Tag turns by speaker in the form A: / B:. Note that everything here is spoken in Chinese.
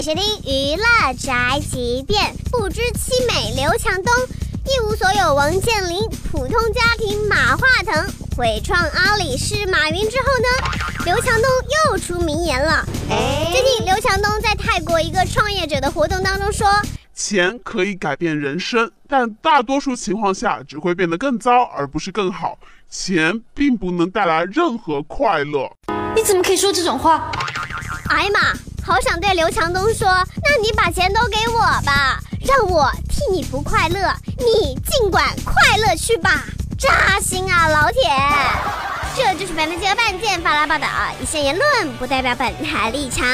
A: 收听娱乐宅急便，不知凄美刘强东，一无所有王健林，普通家庭马化腾，毁创阿里是马云之后呢，刘强东又出名言了。最近刘强东在泰国一个创业者的活动当中说，
B: 钱可以改变人生，但大多数情况下只会变得更糟，而不是更好。钱并不能带来任何快乐。
C: 你怎么可以说这种话？
A: 哎呀妈！好想对刘强东说，那你把钱都给我吧，让我替你不快乐，你尽管快乐去吧，扎心啊，老铁！这就是本台记者半件发来报道，以上言论不代表本台立场。